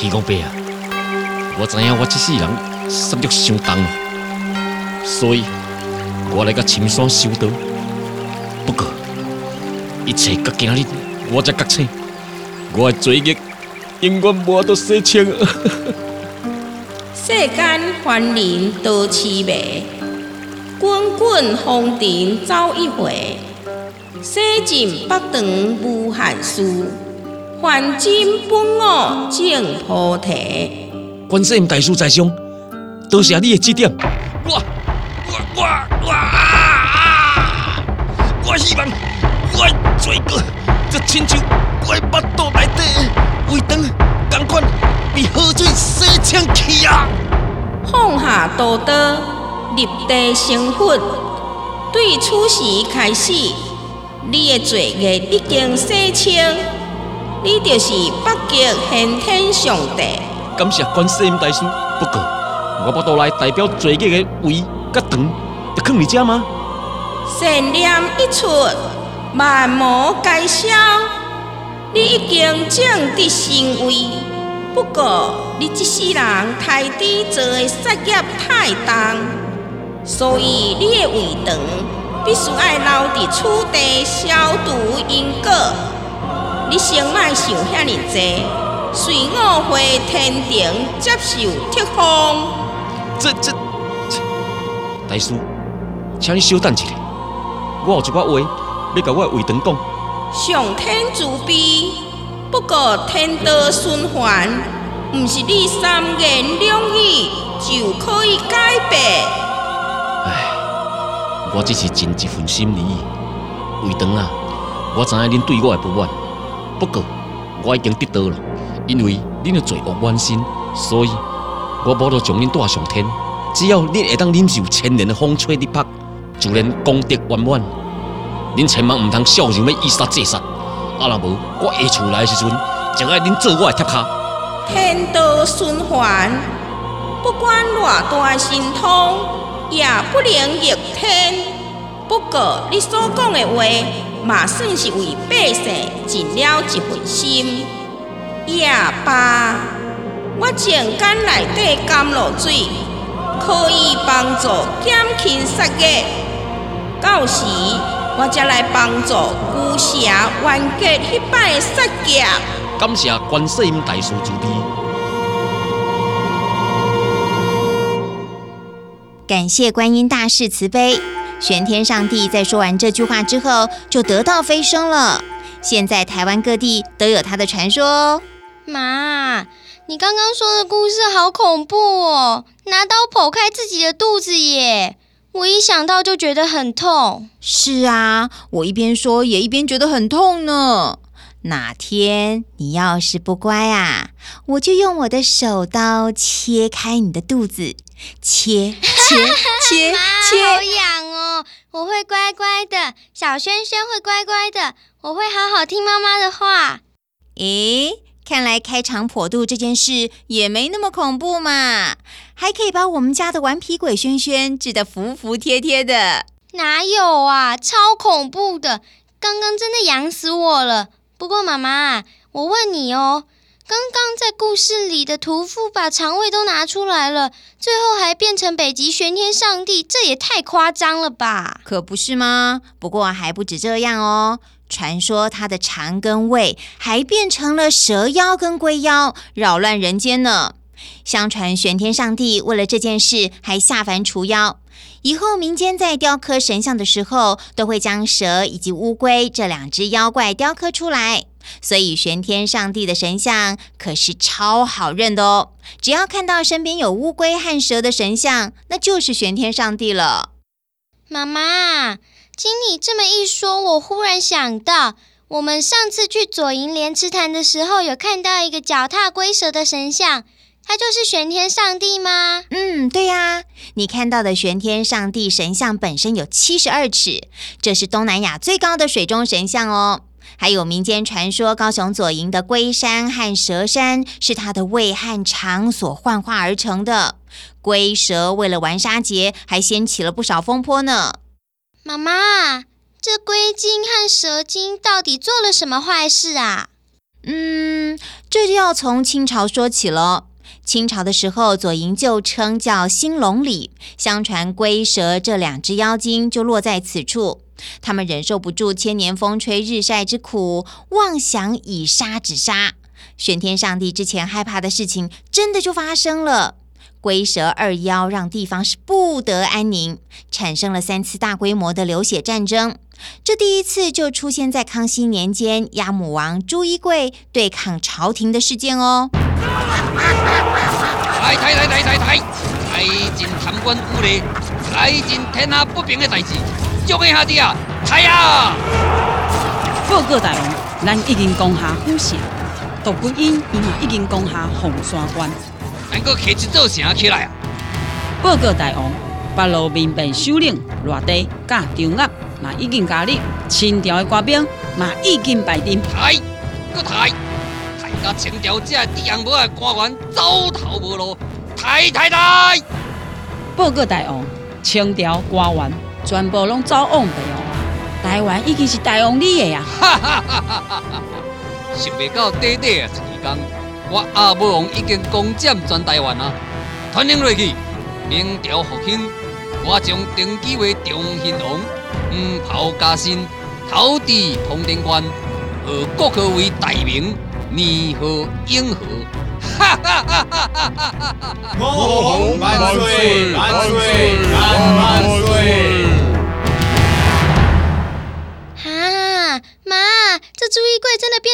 天公伯啊，我知影我这世人杀戮伤重，所以我来到深山修道。不过，一切到今日我才觉醒，我的罪孽永远无得洗清。世间凡人多痴迷，滚滚红尘走一回。洗尽北肠无限事，还金本我净菩提。观世音大师在上，多谢你的指点。我我我我啊！我希望我的罪过，就亲像我的腹肚内底的胃肠，同款被河水洗清去啊！放下屠刀，立地成佛。对此时开始，你的罪孽已经洗清，你就是北极先天上帝。感谢观世音大师。不过，我腹肚内代表罪孽的胃甲肠，就放你遮吗？善念一出，万魔皆消。你已经正得神位，不过你这世人太低做的杀业太重，所以你的胃肠必须爱留伫此地消除因果。你先莫想遐尼济，随我回天庭接受贴封。这这这，大师，请你稍等一下，我有一寡话要甲我的胃肠讲。上天慈悲，不过天道循环，毋是你三言两语就可以改变。唉，我只是尽一份心意。胃肠啊，我知影恁对我的不满，不过我已经得到了，因为恁的罪恶满身，所以我无得将恁带上天。只要恁会当忍受千年的风吹日晒，自然功德圆满。恁千万毋通小人要以杀戒杀，啊若无，我下厝来的时阵，就爱恁做我的贴骹。天道循环，不管偌大的神通，也不能逆天。不过你所讲的话，嘛算是为百姓尽了一份心。也罢，我情感内底甘露水，可以帮助减轻杀业。到时我才来帮助孤城完结迄摆的杀业。感谢观世音大师慈悲。感谢观音大士慈悲。玄天上帝在说完这句话之后，就得道飞升了。现在台湾各地都有他的传说哦。妈，你刚刚说的故事好恐怖哦！拿刀剖开自己的肚子耶，我一想到就觉得很痛。是啊，我一边说也一边觉得很痛呢。哪天你要是不乖啊，我就用我的手刀切开你的肚子，切切 切妈，切好。痒哦！我会乖乖的，小轩轩会乖乖的，我会好好听妈妈的话。咦，看来开肠破肚这件事也没那么恐怖嘛，还可以把我们家的顽皮鬼轩轩治得服服帖帖的。哪有啊，超恐怖的！刚刚真的痒死我了。不过妈妈，我问你哦，刚刚在故事里的屠夫把肠胃都拿出来了，最后还变成北极玄天上帝，这也太夸张了吧？可不是吗？不过还不止这样哦。传说他的肠跟胃还变成了蛇妖跟龟妖，扰乱人间呢。相传玄天上帝为了这件事还下凡除妖。以后民间在雕刻神像的时候，都会将蛇以及乌龟这两只妖怪雕刻出来。所以玄天上帝的神像可是超好认的哦。只要看到身边有乌龟和蛇的神像，那就是玄天上帝了。妈妈，经你这么一说，我忽然想到，我们上次去左营莲池潭的时候，有看到一个脚踏龟蛇的神像。他就是玄天上帝吗？嗯，对呀。你看到的玄天上帝神像本身有七十二尺，这是东南亚最高的水中神像哦。还有民间传说，高雄左营的龟山和蛇山是他的胃和肠所幻化而成的。龟蛇为了玩沙节，还掀起了不少风波呢。妈妈，这龟精和蛇精到底做了什么坏事啊？嗯，这就要从清朝说起了。清朝的时候，左营旧称叫兴隆里。相传龟蛇这两只妖精就落在此处，他们忍受不住千年风吹日晒之苦，妄想以杀止杀。玄天上帝之前害怕的事情，真的就发生了。龟蛇二妖让地方是不得安宁，产生了三次大规模的流血战争。这第一次就出现在康熙年间，鸭母王朱一贵对抗朝廷的事件哦。来来来来来来，来尽贪官污吏，来尽天下不平的代志，众兄弟啊，来啊！报告大王，咱已经攻下虎城，杜桂英伊嘛已经攻下凤山关，咱搁起一座城起来啊！报告大王，北路民兵首领赖地甲张압嘛已经加入，清朝的官兵嘛已经排阵。抬，搁抬！甲清朝这地洋无的官员走投无路，抬抬抬！报告大王，清朝官员全部拢走往北哦，台湾已经是大王你的呀！哈哈哈哈哈！想袂到短短的时间，我阿母王已经攻占全台湾啊！传令落去，明朝复兴，我将登基为中兴王，黄袍加身，头戴通天冠，号国号为大明。年号永和，哈哈哈哈哈哈！万岁，万岁，万万岁！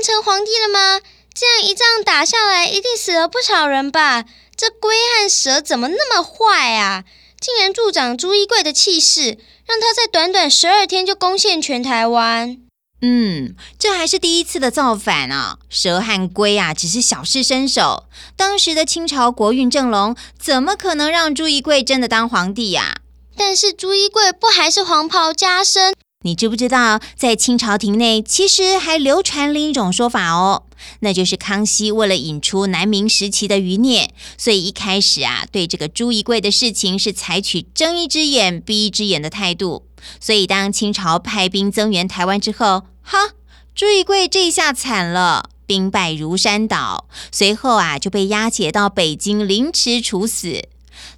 变成皇帝了吗？这样一仗打下来，一定死了不少人吧？这龟和蛇怎么那么坏啊？竟然助长朱一贵的气势，让他在短短十二天就攻陷全台湾。嗯，这还是第一次的造反啊！蛇和龟啊，只是小试身手。当时的清朝国运正隆，怎么可能让朱一贵真的当皇帝呀？但是朱一贵不还是黄袍加身？你知不知道，在清朝廷内，其实还流传另一种说法哦，那就是康熙为了引出南明时期的余孽，所以一开始啊，对这个朱一贵的事情是采取睁一只眼闭一只眼的态度。所以当清朝派兵增援台湾之后，哈，朱一贵这一下惨了，兵败如山倒，随后啊就被押解到北京凌迟处死。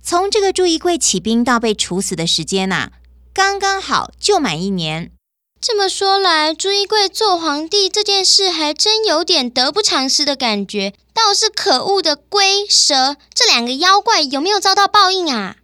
从这个朱一贵起兵到被处死的时间呐。刚刚好就满一年。这么说来，朱一贵做皇帝这件事还真有点得不偿失的感觉。倒是可恶的龟蛇这两个妖怪有没有遭到报应啊？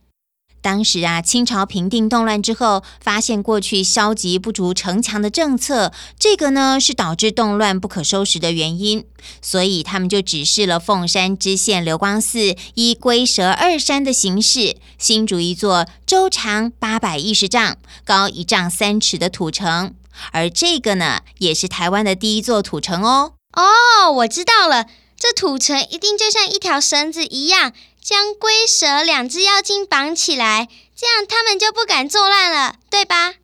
当时啊，清朝平定动乱之后，发现过去消极不足城墙的政策，这个呢是导致动乱不可收拾的原因，所以他们就指示了凤山知县刘光寺依龟蛇二山的形式，新筑一座周长八百一十丈、高一丈三尺的土城，而这个呢，也是台湾的第一座土城哦。哦，我知道了，这土城一定就像一条绳子一样。将龟蛇两只妖精绑起来，这样他们就不敢作乱了，对吧？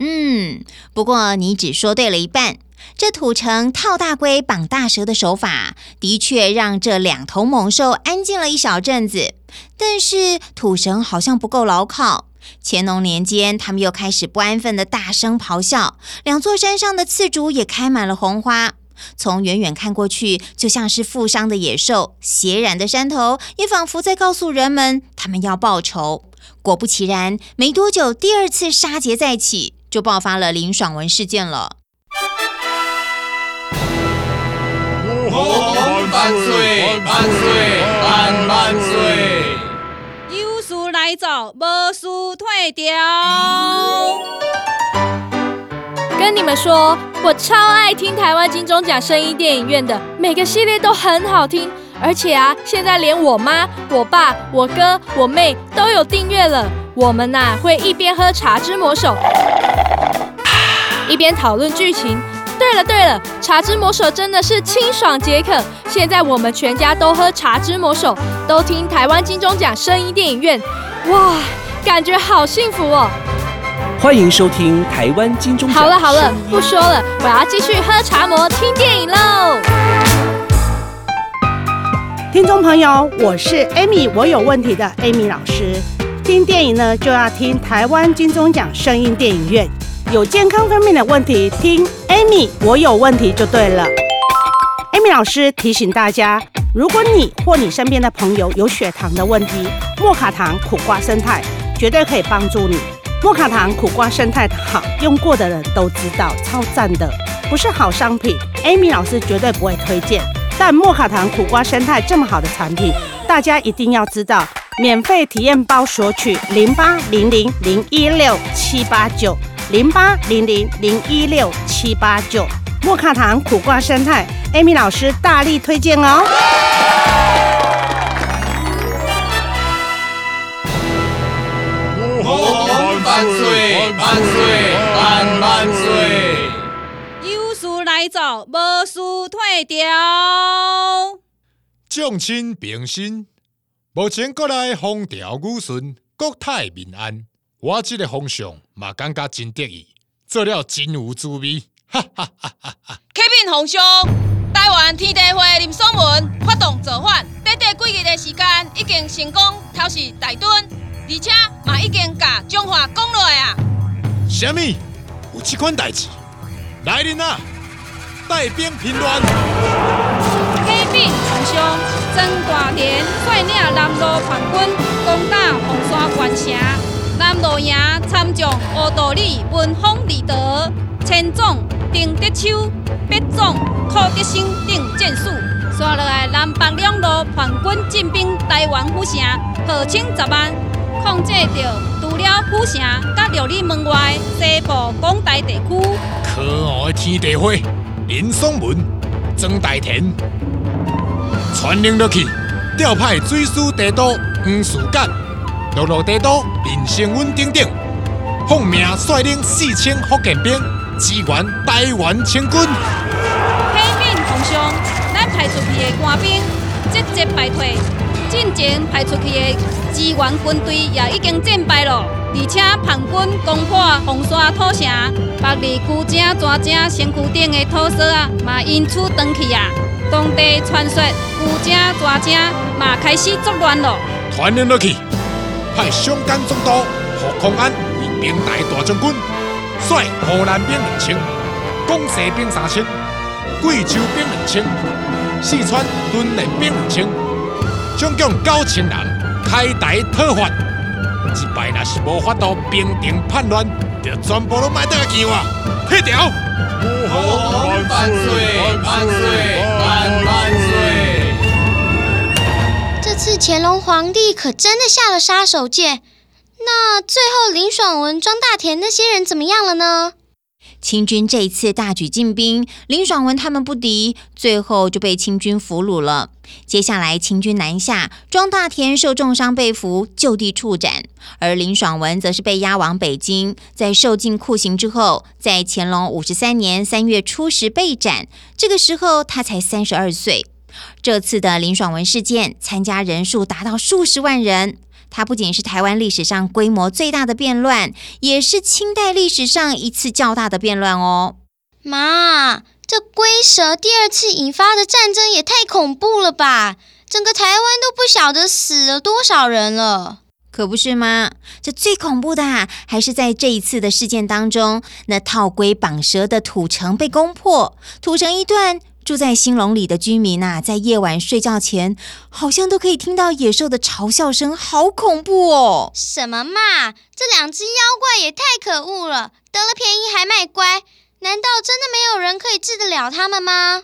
嗯，不过你只说对了一半。这土城套大龟绑大蛇的手法，的确让这两头猛兽安静了一小阵子。但是土绳好像不够牢靠。乾隆年间，他们又开始不安分的大声咆哮，两座山上的刺竹也开满了红花。从远远看过去，就像是负伤的野兽；血染的山头，也仿佛在告诉人们，他们要报仇。果不其然，没多久，第二次杀劫再起，就爆发了林爽文事件了。万岁！万岁！万万岁！有事来找，无事退掉。跟你们说，我超听台湾金钟奖声音电影院的，每个系列都很好听。而且啊，现在连我妈、我爸、我哥、我妹都有订阅了。我们呐会一边喝茶之魔手，一边讨论剧情。对了对了，茶之魔手真的是清爽解渴。现在我们全家都喝茶之魔手，都听台湾金钟奖声音电影院，哇，感觉好幸福哦！欢迎收听台湾金钟奖。好了好了，不说了，我要继续喝茶魔听电影喽。听众朋友，我是 Amy，我有问题的 Amy 老师。听电影呢，就要听台湾金钟奖声音电影院。有健康方面的问题，听 Amy，我有问题就对了。Amy 老师提醒大家，如果你或你身边的朋友有血糖的问题，莫卡糖苦瓜生态绝对可以帮助你。莫卡糖苦瓜生态好，用过的人都知道，超赞的，不是好商品，Amy 老师绝对不会推荐。但莫卡糖苦瓜生态这么好的产品，大家一定要知道。免费体验包索取零八零零零一六七八九零八零零零一六七八九。莫卡糖苦瓜生态，Amy 老师大力推荐哦。万岁！万岁！万万岁！有事来找，无事退掉。众亲平身，目前国内风调雨顺，国泰民安。我这个方向嘛，感觉真得意，做了真有滋味。哈哈哈哈！启禀皇上，台湾天地会林爽文发动造反，短短几日的时间，已经成功偷袭大墩，而且嘛已经甲中华讲落啊。什么？有这款代志？来人啊！带兵平乱。启禀皇上，曾大田率领南路叛军攻打红山关城，南路营参将乌道里文风李德、千总丁德秋、毕总柯德兴等战士，刷落来南北两路叛军进兵台湾府城，号称十万，控制着除了府城，甲六里门外西部广大地区。可恶的天地会！林松文、曾大田传令落去，调派水师地督黄树干、陆路地督林成文等等，奉命率领四千福建兵支援台湾清军。启禀皇上，咱派出去的官兵节节败退，进前派出去的支援军队也已经战败了。而且叛军攻破红山土城，北里区井、蛇井、身躯顶的土色啊，嘛因此断去啊。当地传说区井、蛇井嘛开始作乱了。传令落去，派湘江总督胡康安为兵大大将军，率河南兵两千，广西兵三千，贵州兵两千，四川屯练兵两千，总共九千人开台讨伐。一摆若是无法度平定叛乱，就全部都卖得去啊！退掉！万岁！万岁！万万岁！这次乾隆皇帝可真的下了杀手锏。那最后林爽文、庄大田那些人怎么样了呢？清军这一次大举进兵，林爽文他们不敌，最后就被清军俘虏了。接下来清军南下，庄大田受重伤被俘，就地处斩；而林爽文则是被押往北京，在受尽酷刑之后，在乾隆五十三年三月初时被斩。这个时候他才三十二岁。这次的林爽文事件，参加人数达到数十万人。它不仅是台湾历史上规模最大的变乱，也是清代历史上一次较大的变乱哦。妈，这龟蛇第二次引发的战争也太恐怖了吧！整个台湾都不晓得死了多少人了，可不是吗？这最恐怖的啊还是在这一次的事件当中，那套龟绑蛇的土城被攻破，土城一段，住在兴隆里的居民呐、在夜晚睡觉前，好像都可以听到野兽的嘲笑声，好恐怖哦！什么嘛！这两只妖怪也太可恶了，得了便宜还卖乖。难道真的没有人可以治得了他们吗？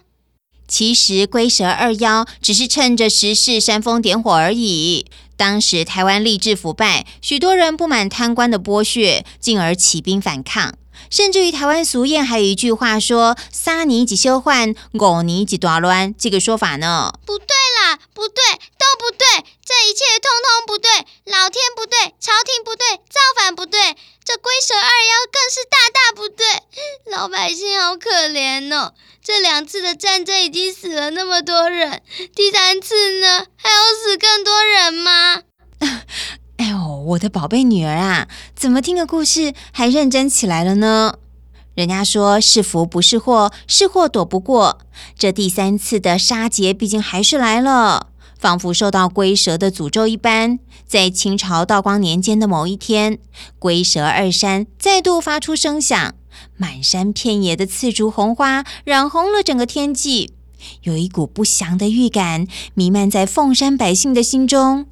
其实龟蛇二妖只是趁着时势煽风点火而已。当时台湾吏治腐败，许多人不满贪官的剥削，进而起兵反抗。甚至于台湾俗谚还有一句话说“三年一修换，五年一大乱”这个说法呢。不对啦，不对，都不对，这一切通通不对，老天不对，朝廷不对，造反不对，这龟蛇二妖更是大大不对，老百姓好可怜哦。这两次的战争已经死了那么多人，第三次呢，还要死更多人吗？我的宝贝女儿啊，怎么听个故事还认真起来了呢？人家说是福不是祸，是祸躲不过。这第三次的杀劫毕竟还是来了，仿佛受到龟蛇的诅咒一般。在清朝道光年间的某一天，龟蛇二山再度发出声响，满山遍野的刺竹红花染红了整个天际，有一股不祥的预感弥漫在凤山百姓的心中。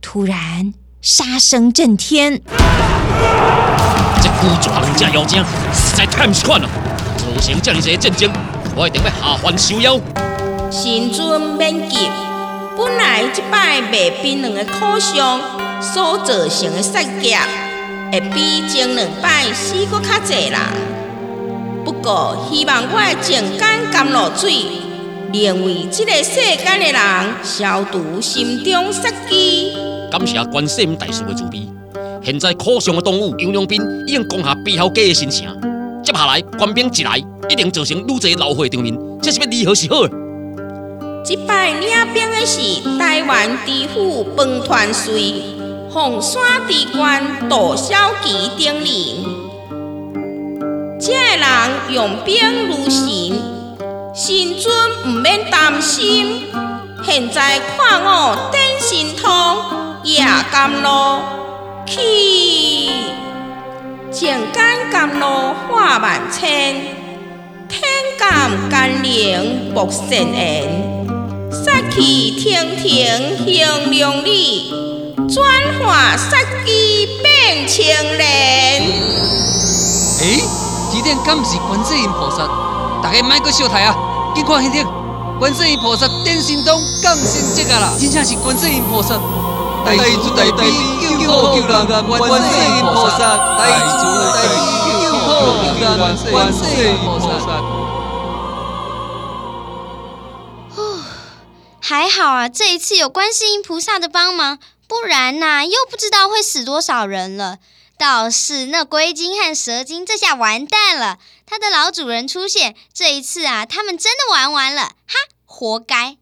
突然，杀声震天。这孤爪两只妖精实在太不习惯了，造成这样一个战争，我一定要下凡收妖。神尊免急，本来即摆卖槟榔的苦相所造成的杀劫，会比前两摆死搁较济啦。不过，希望我的情感甘露水，能为即个世间的人消除心中杀机。感谢观世音大师的慈悲。现在可上的动物杨良斌已经攻下背后街的新城，接下来官兵一来，一定造成愈侪老血场面，这是要如何是好？即摆领兵的是台湾知府彭团帅，凤山知官杜小琪等人。这人用兵如神，神尊毋免担心。现在看我点神通，夜甘露去，情感甘露化万千，天感甘霖薄善缘。杀气腾腾行良理，转化杀机变青莲。诶，这点敢毋是观世音菩萨？大家莫搁小台啊，紧看迄点，观世音菩萨点神通降神迹啊啦！真正是观世音菩萨，大慈大悲救苦救难，观世音菩萨，大慈大悲救苦救难，观世音菩萨。还好啊，这一次有观世音菩萨的帮忙，不然呐、又不知道会死多少人了。倒是那龟精和蛇精，这下完蛋了。它的老主人出现，这一次啊，他们真的玩完了，哈，活该。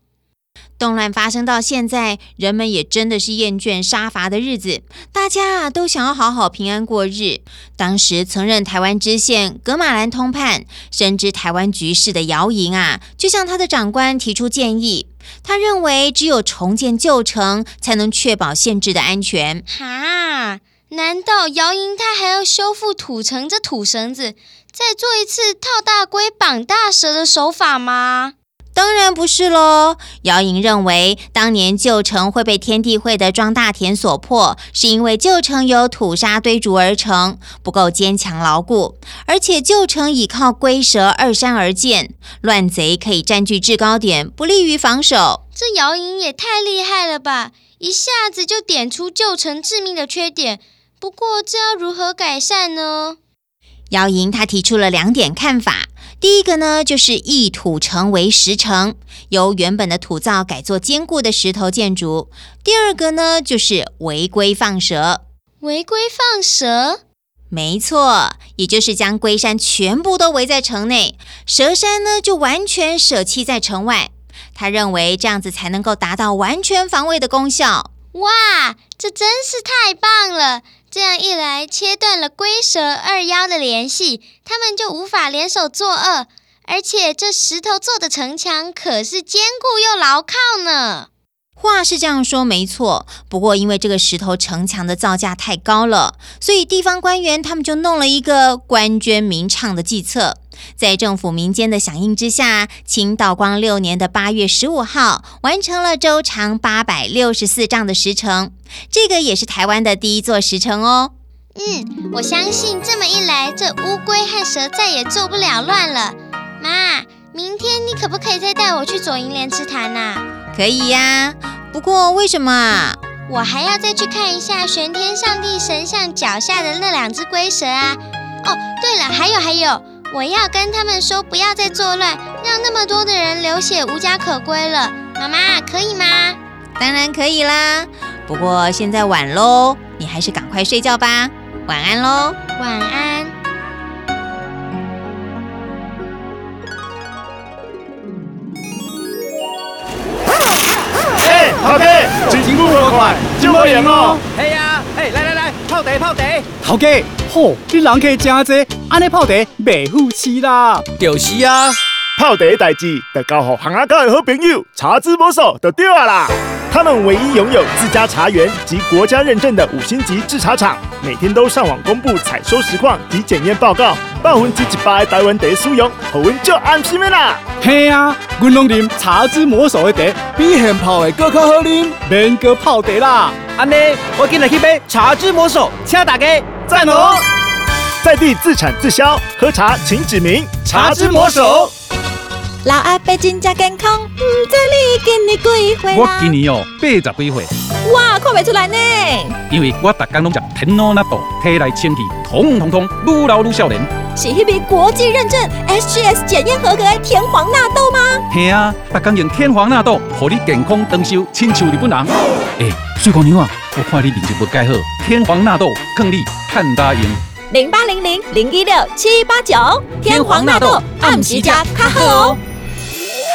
动乱发生到现在，人们也真的是厌倦杀伐的日子，大家啊都想要好好平安过日。当时曾任台湾知县格马兰通判，深知台湾局势的姚莹啊，就向他的长官提出建议。他认为，只有重建旧城，才能确保县治的安全。哈，难道姚莹他还要修复土城这土绳子，再做一次套大龟绑大蛇的手法吗？当然不是喽。姚莹认为，当年旧城会被天地会的庄大田所破，是因为旧城由土沙堆筑而成，不够坚强牢固，而且旧城倚靠龟蛇二山而建，乱贼可以占据制高点，不利于防守。这姚莹也太厉害了吧！一下子就点出旧城致命的缺点。不过，这要如何改善呢？姚莹她提出了两点看法。第一个呢，就是一土城为石城，由原本的土造改做坚固的石头建筑。第二个呢，就是违规放蛇。违规放蛇？没错，也就是将龟山全部都围在城内，蛇山呢就完全舍弃在城外。他认为这样子才能够达到完全防卫的功效。哇，这真是太棒了！这样一来，切断了龟蛇二妖的联系，他们就无法联手作恶。而且这石头做的城墙可是坚固又牢靠呢。话是这样说没错，不过因为这个石头城墙的造价太高了，所以地方官员他们就弄了一个官捐民唱的计策。在政府民间的响应之下，清道光六年的八月十五号，完成了周长八百六十四丈的石城，这个也是台湾的第一座石城哦。嗯，我相信这么一来，这乌龟和蛇再也做不了乱了。妈，明天你可不可以再带我去左营莲池潭呐？可以呀，不过为什么啊？我还要再去看一下玄天上帝神像脚下的那两只龟蛇啊！哦，对了，还有还有，我要跟他们说不要再作乱，让那么多的人流血无家可归了。妈妈，可以吗？当然可以啦，不过现在晚喽，你还是赶快睡觉吧，晚安喽，晚安。哎，头家，进步好快，就好用哦。系啊，哎，来来来，泡茶泡茶。头家，吼，你人客真多，安尼泡茶袂富气啦。就是啊，泡茶的代志，得交互行阿家的好朋友茶之魔手就对啊啦。他们唯一拥有自家茶园及国家认证的五星级制茶厂，每天都上网公布采收实况及检验报告，百分之一百的台湾茶使用，好阮就安心的啦。嘿啊，阮拢啉茶之魔手的茶，比现泡的更较好啉，免阁泡茶啦。安尼，我今日去买茶之魔手，请大家赞哦！在地自产自销，喝茶请指名茶之魔手。老阿伯真正健康，唔知你今年几岁我今年哦八十几岁，哇，看不出来呢。因为我逐工拢食天罗纳豆，体内清气通通通，愈老愈少年。是迄笔国际认证 SGS 检验合格的天皇纳豆吗？嘿啊，逐工用天皇纳豆，互你健康长寿，亲像日本人。诶，水姑娘啊，我看你面色不改好，天皇纳豆更你看大用。零八零零零一六七八九，天皇纳豆暗时加卡好哦。